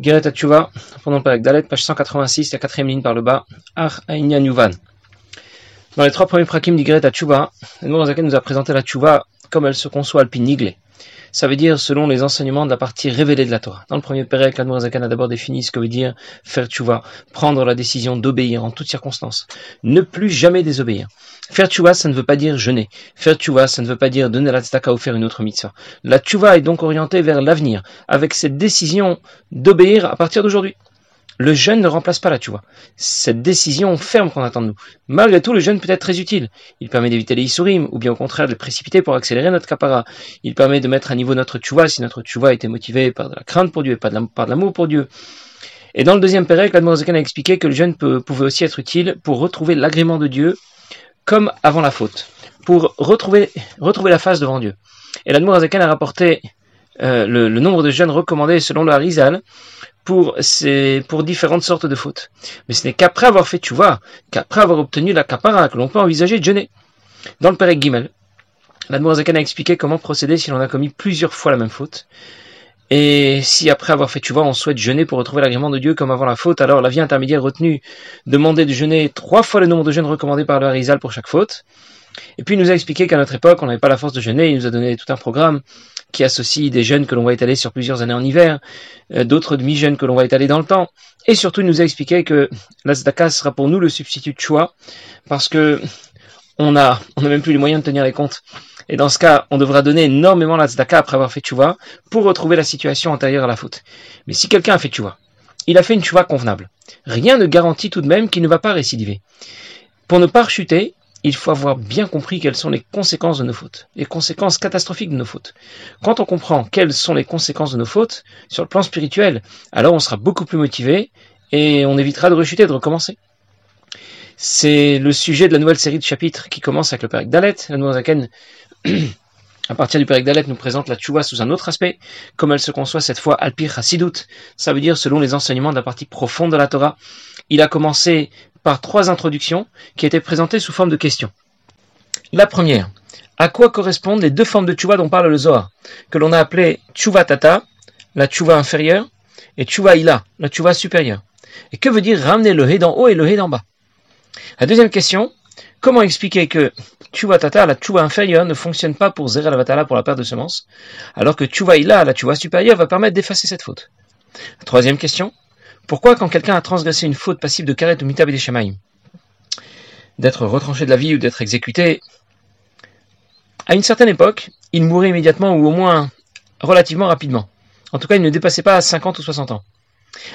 Geret Tchouva, pendant le Perek Dalet, page 186, la quatrième ligne par le bas, Ar Yuvan. Dans les trois premiers prakim d'Igret Tchouva, le nous a présenté la Tchouva comme elle se conçoit al Nigle. Ça veut dire selon les enseignements de la partie révélée de la Torah. Dans le premier Pérec, l'Admorazakan a d'abord défini ce que veut dire faire tchouva, prendre la décision d'obéir en toutes circonstances, ne plus jamais désobéir. Faire tchouva, ça ne veut pas dire jeûner. Faire tchouva, ça ne veut pas dire donner la tzedaka ou faire une autre mitzvah. La tchouva est donc orientée vers l'avenir, avec cette décision d'obéir à partir d'aujourd'hui le jeûne ne remplace pas la vois. Cette décision ferme qu'on attend de nous. Malgré tout, le jeûne peut être très utile. Il permet d'éviter les isurim, ou bien au contraire de précipiter pour accélérer notre capara. Il permet de mettre à niveau notre tchouva si notre tchouva était motivé par la crainte pour Dieu et pas de l'amour pour Dieu. Et dans le deuxième pérec, l'Admorazakan a expliqué que le jeûne pouvait aussi être utile pour retrouver l'agrément de Dieu comme avant la faute, pour retrouver, la face devant Dieu. Et l'Admorazakan a rapporté euh, le, nombre de jeûnes recommandés selon le Harizal pour, pour différentes sortes de fautes. Mais ce n'est qu'après avoir fait vois, qu'après avoir obtenu la capara, que l'on peut envisager de jeûner. Dans le Perek Gimel, l'Admorazakan a expliqué comment procéder si l'on a commis plusieurs fois la même faute. Et si après avoir fait tu vois, on souhaite jeûner pour retrouver l'agrément de Dieu comme avant la faute, alors la vie intermédiaire retenue demandait de jeûner trois fois le nombre de jeûnes recommandés par le Harizal pour chaque faute. Et puis il nous a expliqué qu'à notre époque, on n'avait pas la force de jeûner, il nous a donné tout un programme qui associe des jeunes que l'on va étaler sur plusieurs années en hiver, euh, d'autres demi-jeunes que l'on va étaler dans le temps. Et surtout, il nous a expliqué que la sera pour nous le substitut de choix, parce que on a, on n'a même plus les moyens de tenir les comptes. Et dans ce cas, on devra donner énormément la après avoir fait tchouva pour retrouver la situation antérieure à la faute. Mais si quelqu'un a fait tchouva, il a fait une tchouva convenable. Rien ne garantit tout de même qu'il ne va pas récidiver. Pour ne pas rechuter, il faut avoir bien compris quelles sont les conséquences de nos fautes, les conséquences catastrophiques de nos fautes. Quand on comprend quelles sont les conséquences de nos fautes sur le plan spirituel, alors on sera beaucoup plus motivé et on évitera de rechuter, de recommencer. C'est le sujet de la nouvelle série de chapitres qui commence avec le Père Dalet. La nouvelle à partir du Père Dalet, nous présente la Tchouva sous un autre aspect, comme elle se conçoit cette fois Alpir Hasidut. Ça veut dire selon les enseignements de la partie profonde de la Torah. Il a commencé par trois introductions qui étaient présentées sous forme de questions. La première, à quoi correspondent les deux formes de tchouva dont parle le Zohar, que l'on a appelé tchouva tata, la tchouva inférieure, et tchouva ila, la tchouva supérieure. Et que veut dire ramener le hé d'en haut et le hé d'en bas? La deuxième question, comment expliquer que tchouva tata, la tchouva inférieure, ne fonctionne pas pour zérer la pour la perte de semences, alors que tchouva ila, la tchouva supérieure, va permettre d'effacer cette faute? Troisième question, pourquoi quand quelqu'un a transgressé une faute passive de karet ou mitab et d'être retranché de la vie ou d'être exécuté, à une certaine époque, il mourait immédiatement ou au moins relativement rapidement. En tout cas, il ne dépassait pas 50 ou 60 ans.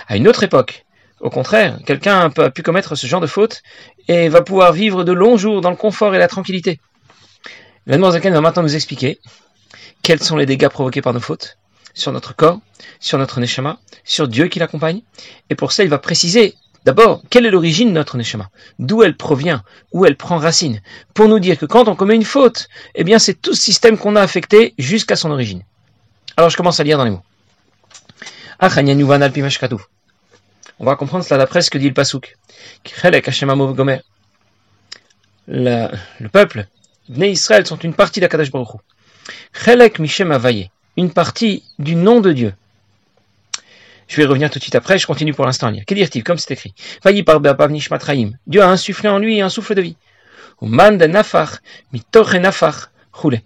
À une autre époque, au contraire, quelqu'un a pu commettre ce genre de faute et va pouvoir vivre de longs jours dans le confort et la tranquillité. Zaken va maintenant nous expliquer quels sont les dégâts provoqués par nos fautes, sur notre corps, sur notre neshama, sur Dieu qui l'accompagne. Et pour ça, il va préciser d'abord quelle est l'origine de notre neshama, d'où elle provient, où elle prend racine, pour nous dire que quand on commet une faute, eh bien c'est tout ce système qu'on a affecté jusqu'à son origine. Alors je commence à lire dans les mots. On va comprendre cela d'après ce que dit le Pasouk. Le peuple, les Israël sont une partie d'Akadash Baruch Chelek Mishem une partie du nom de Dieu. Je vais revenir tout de suite après, je continue pour l'instant à lire. Qu'est dire-t-il Comme c'est écrit. Dieu a insufflé en lui un souffle de vie.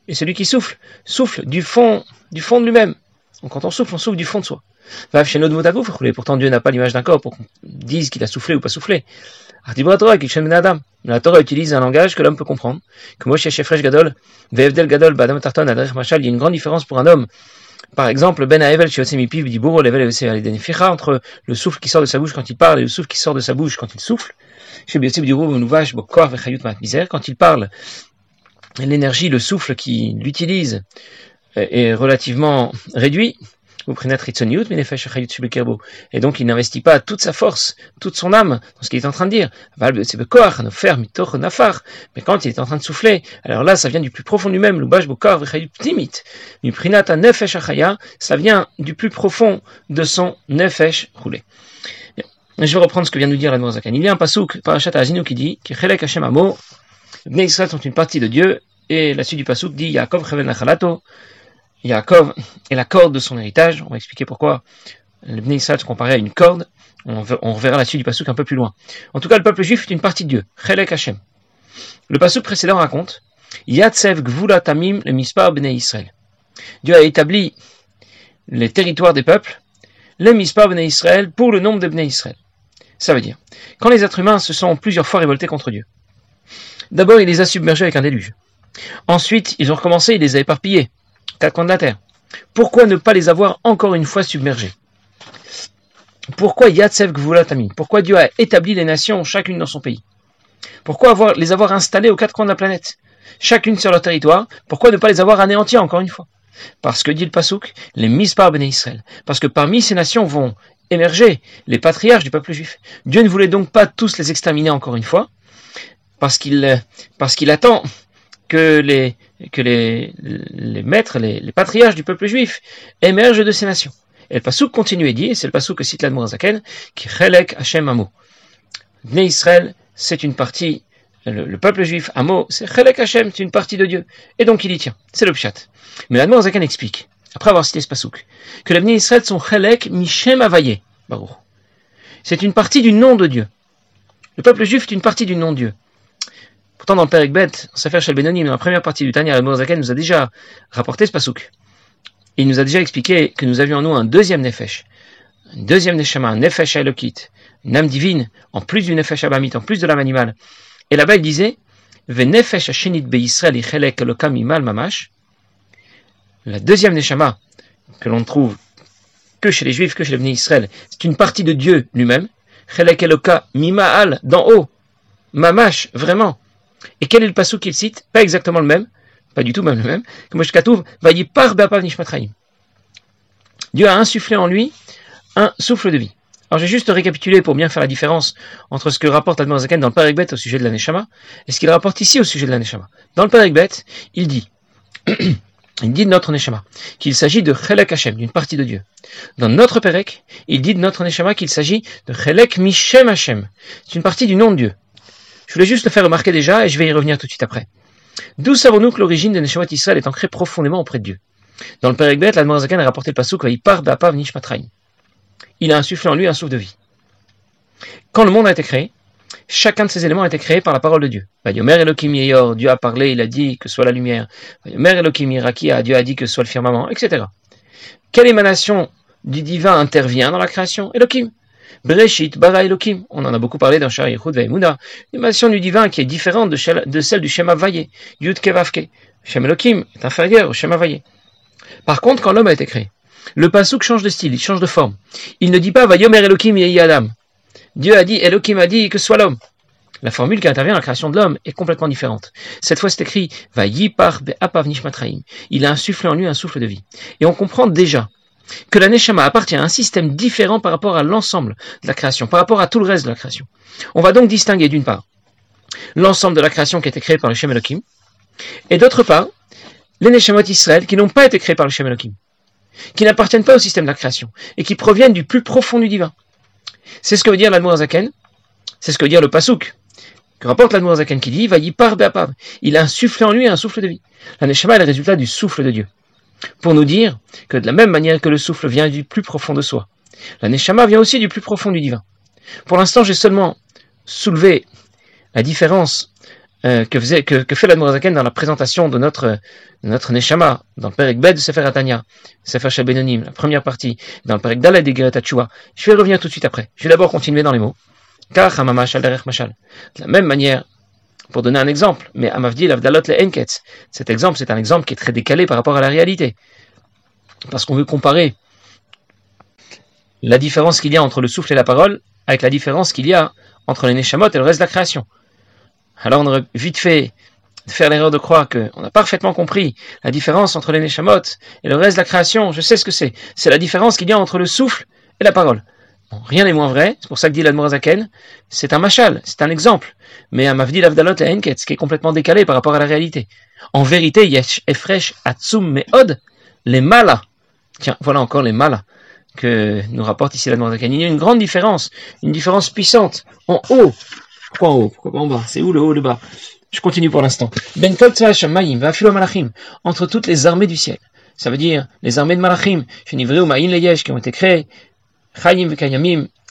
Et celui qui souffle, souffle du fond, du fond de lui-même. Donc quand on souffle, on souffle du fond de soi. Pourtant Dieu n'a pas l'image d'un corps pour qu'on dise qu'il a soufflé ou pas soufflé. La Torah utilise un langage que l'homme peut comprendre. Que moi, chez Gadol, Gadol, Badam Tarton, Machal, il y a une grande différence pour un homme. Par exemple, Ben Aevel, Diburo, Level, entre le souffle qui sort de sa bouche quand il parle et le souffle qui sort de sa bouche quand il souffle. Chez quand il parle, l'énergie, le souffle qu'il utilise est relativement réduit. Et donc il n'investit pas toute sa force, toute son âme dans ce qu'il est en train de dire. Mais quand il est en train de souffler, alors là ça vient du plus profond du même. Ça vient du plus profond de son nefesh roulé. Je vais reprendre ce que vient de nous dire la Zakan. Il y a un pasouk, Parashat Azinu, qui dit que Hashem Amo, Israël sont une partie de Dieu, et la suite du pasouk dit Yaakov Yaakov est la corde de son héritage. On va expliquer pourquoi le Bnei Israël se comparait à une corde. On, reverra la suite du pasouk un peu plus loin. En tout cas, le peuple juif est une partie de Dieu. Chelek Hashem. Le pasouk précédent raconte Yatsev Gvula Tamim le Mispar Bnei Israël. Dieu a établi les territoires des peuples, le Mispar Bnei Israël, pour le nombre de Bnei Israël. Ça veut dire, quand les êtres humains se sont plusieurs fois révoltés contre Dieu, d'abord il les a submergés avec un déluge. Ensuite, ils ont recommencé, il les a éparpillés, quatre coins de la terre. Pourquoi ne pas les avoir encore une fois submergés? Pourquoi Yatsev Gvulatamim Pourquoi Dieu a établi les nations, chacune dans son pays? Pourquoi les avoir installées aux quatre coins de la planète? Chacune sur leur territoire. Pourquoi ne pas les avoir anéantis encore une fois? Parce que dit le Pasouk, les mises par Béné Israël. Parce que parmi ces nations vont émerger les patriarches du peuple juif. Dieu ne voulait donc pas tous les exterminer encore une fois, parce qu'il attend que les maîtres, les, patriarches du peuple juif émergent de ces nations. Et le pasouk continue et dit, c'est le pasouk que cite l'Admorazaken, qui chelek Hashem Amo. Né Israël, c'est une partie, le, peuple juif, Amo, c'est chelek Hashem, c'est une partie de Dieu. Et donc il y tient. C'est le pshat. Mais l'Admorazaken explique, après avoir cité ce pasouk, que les Israël sont chelek Mishem Avaye. C'est une partie du nom de Dieu. Le peuple juif est une partie du nom de Dieu. Pourtant, dans le Père Ekbet, Sefer Shel Benonim, dans la première partie du Tanya, Zaken nous a déjà rapporté ce pasouk. Il nous a déjà expliqué que nous avions en nous un deuxième Nefesh, un deuxième Neshama, un Nefesh Elokit, une âme divine, en plus du Nefesh Abamit, en plus de l'âme animale. Et là-bas, il disait, Nefesh Hashenit Be Yisrael Ichelek Elokam Imal Mamash, la deuxième Neshama que l'on trouve que chez les Juifs, que chez les Israël, c'est une partie de Dieu lui-même, Chelek Eloka Mima'al, d'en haut, Mamash, vraiment. Et quel est le passou qu'il cite Pas exactement le même, pas du tout même le même, Dieu a insufflé en lui un souffle de vie. Alors j'ai juste récapitulé pour bien faire la différence entre ce que rapporte Admorazaken dans le Père au sujet de la Neshama et ce qu'il rapporte ici au sujet de la Neshama. Dans le Père il dit, il dit de notre Neshama qu'il s'agit de Chelek Hashem, d'une partie de Dieu. Dans notre Perek, il dit de notre Neshama qu'il s'agit de Chelek Mishem Hashem, c'est une partie du nom de Dieu. Je voulais juste le faire remarquer déjà et je vais y revenir tout de suite après. D'où savons-nous que l'origine de Neshamat Israël est ancrée profondément auprès de Dieu? Dans le Père l'Admorazakan a rapporté le pasuk par Bapav Nishmatraim. Il a insufflé en lui un souffle de vie. Quand le monde a été créé, chacun de ces éléments a été créé par la parole de Dieu. Vayomer Elohim Yeyor, Dieu a parlé, il a dit que soit la lumière. Vayomer Elohim Yirakia, Dieu a dit que soit le firmament, etc. Quelle émanation du divin intervient dans la création? Elohim. Breshit, Bara Elohim. On en a beaucoup parlé dans Shari Yechud Ve'emuna. L'émanation du divin qui est différente de, celle du Shema Vaye. Yud Kevavke. Shem Elohim est inférieur au Shema Vaye. Par contre, quand l'homme a été créé, le pasouk change de style, il change de forme. Il ne dit pas Vayomer Elohim Yehi Adam. Dieu a dit, Elohim a dit que soit l'homme. La formule qui intervient dans la création de l'homme est complètement différente. Cette fois, c'est écrit Vayipar Be'apav Nishmatraim. Il a insufflé en lui un souffle de vie. Et on comprend déjà que la Neshama appartient à un système différent par rapport à l'ensemble de la création, par rapport à tout le reste de la création. On va donc distinguer d'une part l'ensemble de la création qui a été créée par le Shem Elohim, et d'autre part les Neshamot Israël qui n'ont pas été créés par le Shem Elohim, qui n'appartiennent pas au système de la création, et qui proviennent du plus profond du divin. C'est ce que veut dire l'Admorazaken, c'est ce que veut dire le Pasouk, que rapporte l'Admorazaken qui dit, par il a insufflé en lui un souffle de vie. La Neshama est le résultat du souffle de Dieu pour nous dire que de la même manière que le souffle vient du plus profond de soi, la Neshama vient aussi du plus profond du divin. Pour l'instant, j'ai seulement soulevé la différence euh, que, faisait, que, que dans la présentation de notre, de notre Neshama, dans le Perek Bed de Sefer Atania, Sefer Shabenonim, la première partie, dans le Perek Daled de Je vais revenir tout de suite après. Je vais d'abord continuer dans les mots. Car Hamamash Mashal. De la même manière pour donner un exemple, mais Amavdil Avdalot le Enketz, cet exemple, c'est un exemple qui est très décalé par rapport à la réalité. Parce qu'on veut comparer la différence qu'il y a entre le souffle et la parole avec la différence qu'il y a entre les Neshamot et le reste de la création. Alors on aurait vite fait faire l'erreur de croire qu'on a parfaitement compris la différence entre les Neshamot et le reste de la création. Je sais ce que c'est. C'est la différence qu'il y a entre le souffle et la parole rien n'est moins vrai, c'est pour ça que dit l'Admorazaken, c'est un machal, c'est un exemple. Mais un mavdil avdalot et enket, ce qui est complètement décalé par rapport à la réalité. En vérité, yesh efresh atsum meod, les malas. Tiens, voilà encore les malas que nous rapporte ici l'Admorazaken. Il y a une grande différence, une différence puissante. En haut, pourquoi en haut, pourquoi pas en bas? C'est où le haut, le bas? Je continue pour l'instant. Ben malachim, entre toutes les armées du ciel. Ça veut dire les armées de malachim, qui ont été créées Chayim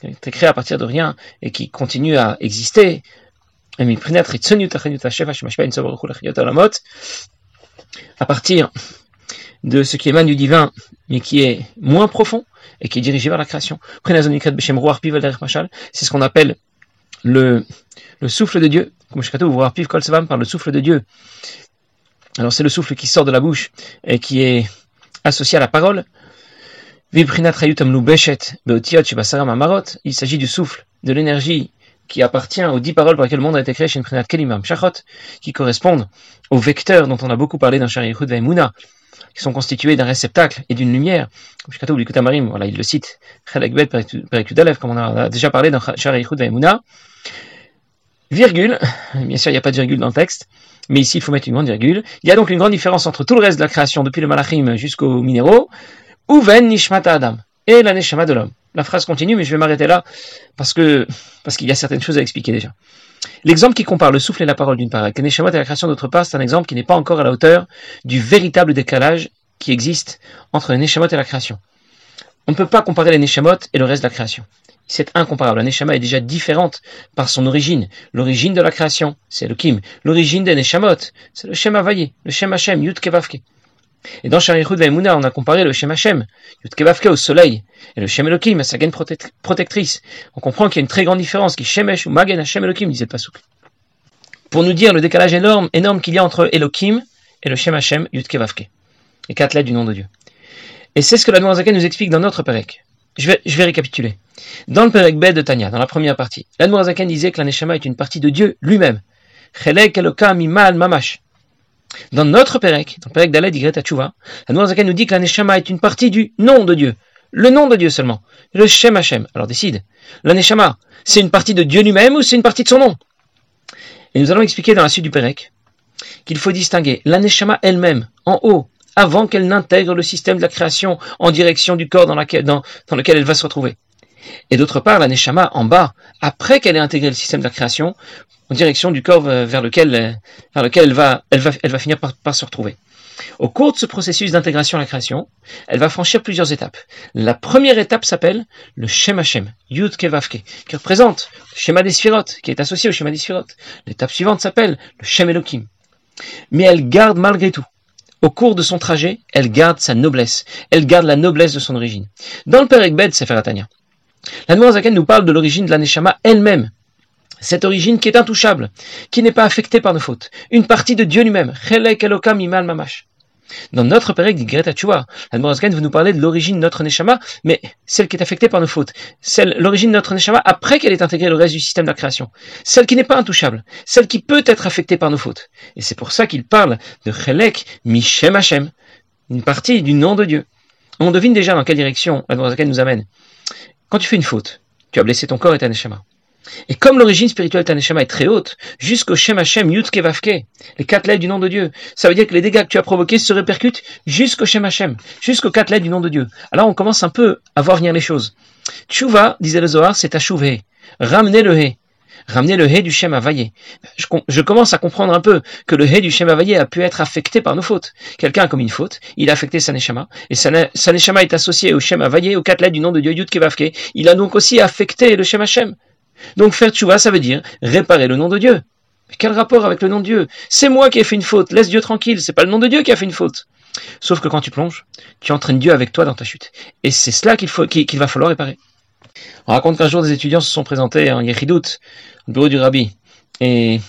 a été créé à partir de rien et qui continue à exister, à partir de ce qui émane du divin, mais qui est moins profond et qui est dirigé vers la création. C'est ce qu'on appelle le, le souffle de Dieu, par le souffle de Dieu. Alors c'est le souffle qui sort de la bouche et qui est associé à la parole. Il s'agit du souffle, de l'énergie qui appartient aux dix paroles par lesquelles le monde a été créé chez Prinat Kelimam Shachot, qui correspondent aux vecteurs dont on a beaucoup parlé dans Sharichud Vaimuna, qui sont constitués d'un réceptacle et d'une lumière. Voilà, il le cite, comme on a déjà parlé dans Sharichud Vaimuna. Virgule, bien sûr, il n'y a pas de virgule dans le texte, mais ici il faut mettre une grande virgule. Il y a donc une grande différence entre tout le reste de la création, depuis le Malachim jusqu'aux minéraux, Uven Nishmata Adam, et la Neshama de l'homme. La phrase continue, mais je vais m'arrêter là parce que parce qu'il y a certaines choses à expliquer déjà. L'exemple qui compare le souffle et la parole d'une part, avec et la création d'autre part, c'est un exemple qui n'est pas encore à la hauteur du véritable décalage qui existe entre les et la création. On ne peut pas comparer les Neshamot et le reste de la création. C'est incomparable. La Neshama est déjà différente par son origine. L'origine de la création, c'est le Kim. L'origine des Neshamot, c'est le Shem Vaillé, le Shem Hashem, Yud Kevavke. Et dans Sharichud Vaimuna, on a comparé le Shem Hashem, Yudkevavke au soleil, et le Shem Elohim à sa gaine protectrice. On comprend qu'il y a une très grande différence, qui Shemesh ou Magen Hashem Elohim, disait le Pasuk. Pour nous dire le décalage énorme, qu'il y a entre Elohim et le Shem Hashem, Yudkevavke. Les quatre lettres du nom de Dieu. Et c'est ce que la Noirzaken nous explique dans notre Perek. Je vais, récapituler. Dans le Perek B de Tanya, dans la première partie, la Noirzaken disait que la Neshama est une partie de Dieu lui-même. Chelek Elokam Imal Mamash. Dans notre Pérec, dans le Pérec d'Aled Ygret Tchouva, la Noirzaken nous dit que la Neshama est une partie du nom de Dieu. Le nom de Dieu seulement. Le Shem Hashem. Alors décide. La Neshama, c'est une partie de Dieu lui-même ou c'est une partie de son nom? Et nous allons expliquer dans la suite du Pérec qu'il faut distinguer la Neshama elle-même, en haut, avant qu'elle n'intègre le système de la création en direction du corps dans lequel elle va se retrouver. Et d'autre part, la Neshama en bas, après qu'elle ait intégré le système de la création, en direction du corps euh, vers lequel, euh, vers lequel elle, va, elle, va, elle va finir par, se retrouver. Au cours de ce processus d'intégration à la création, elle va franchir plusieurs étapes. La première étape s'appelle le Shem Hashem, Yud Kevavke, qui représente le schéma des Sphirot, qui est associé au schéma des Sphirot. L'étape suivante s'appelle le Shem Elohim. Mais elle garde malgré tout, au cours de son trajet, elle garde sa noblesse. Elle garde la noblesse de son origine. Dans le Père Ekbed, Sefer Atania, la Zaken nous parle de l'origine de la Neshama elle-même. Cette origine qui est intouchable, qui n'est pas affectée par nos fautes. Une partie de Dieu lui-même. Dans notre dit Greta Chua, la Zaken veut nous parler de l'origine de notre Neshama, mais celle qui est affectée par nos fautes. Celle, l'origine de notre Neshama après qu'elle ait intégré le reste du système de la création. Celle qui n'est pas intouchable. Celle qui peut être affectée par nos fautes. Et c'est pour ça qu'il parle de Chelek Mishem Hashem. Une partie du nom de Dieu. On devine déjà dans quelle direction la Zaken nous amène. Quand tu fais une faute, tu as blessé ton corps et ta neshama. Et comme l'origine spirituelle de ta neshama est très haute, jusqu'au Shem Hashem Yud Kevavke, les quatre lettres du nom de Dieu, ça veut dire que les dégâts que tu as provoqués se répercutent jusqu'au Shem Hashem, jusqu'aux quatre lettres du nom de Dieu. Alors on commence un peu à voir venir les choses. Tchouva, disait le Zohar, c'est à chouver. Ramener le hé ramener le hé du Shem Havaillé. Je, commence à comprendre un peu que le hé du Shem Havaillé a pu être affecté par nos fautes. Quelqu'un a commis une faute, il a affecté sa Neshama, et sa, Neshama est associé au Shem Havaillé, aux quatre lettres du nom de Dieu Yud Kevavke. Il a donc aussi affecté le Shem Hashem. Donc faire tchouva, ça veut dire réparer le nom de Dieu. Mais quel rapport avec le nom de Dieu? C'est moi qui ai fait une faute, laisse Dieu tranquille, c'est pas le nom de Dieu qui a fait une faute. Sauf que quand tu plonges, tu entraînes Dieu avec toi dans ta chute. Et c'est cela qu'il va falloir réparer. On raconte qu'un jour des étudiants se sont présentés en Yechidout, au bureau du rabbi. Et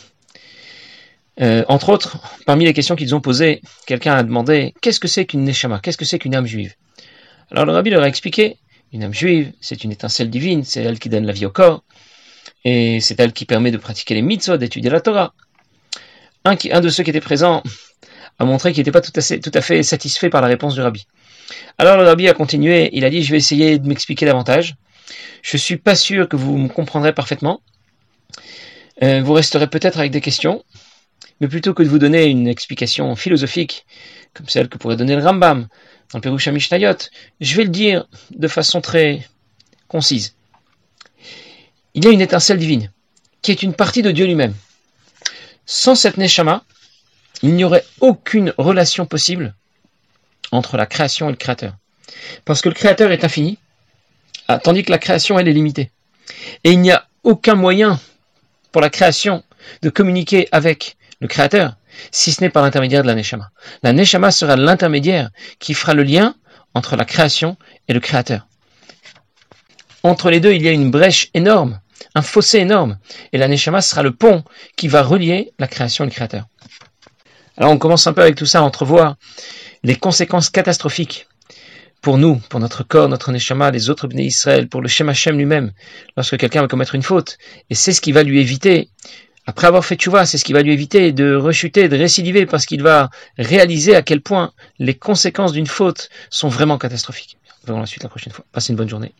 euh, entre autres, parmi les questions qu'ils ont posées, quelqu'un a demandé qu'est-ce que c'est qu'une neshama, qu'est-ce que c'est qu'une âme juive? Alors le rabbi leur a expliqué une âme juive, c'est une étincelle divine, c'est elle qui donne la vie au corps, et c'est elle qui permet de pratiquer les mitzvot, d'étudier la Torah. Un, de ceux qui étaient présents a montré qu'il n'était pas tout à fait satisfait par la réponse du rabbi. Alors le rabbi a continué, il a dit je vais essayer de m'expliquer davantage. Je suis pas sûr que vous me comprendrez parfaitement. Euh, vous resterez peut-être avec des questions, mais plutôt que de vous donner une explication philosophique, comme celle que pourrait donner le Rambam dans le Pérusha Mishnayot, je vais le dire de façon très concise. Il y a une étincelle divine, qui est une partie de Dieu lui-même. Sans cette Neshama, il n'y aurait aucune relation possible entre la création et le Créateur. Parce que le Créateur est infini, Ah, tandis que la création, elle est limitée. Et il n'y a aucun moyen pour la création de communiquer avec le Créateur, si ce n'est par l'intermédiaire de la Neshama. La Neshama sera l'intermédiaire qui fera le lien entre la création et le Créateur. Entre les deux, il y a une brèche énorme, un fossé énorme, et la Neshama sera le pont qui va relier la création et le Créateur. Alors on commence un peu avec tout ça à entrevoir les conséquences catastrophiques pour nous, pour notre corps, notre Neshama, les autres Bnei Israël, pour le Shem Hashem lui-même, lorsque quelqu'un va commettre une faute. Et c'est ce qui va lui éviter, après avoir fait tchouva, c'est ce qui va lui éviter de rechuter, de récidiver, parce qu'il va réaliser à quel point les conséquences d'une faute sont vraiment catastrophiques. Verra la suite la prochaine fois. Passez une bonne journée.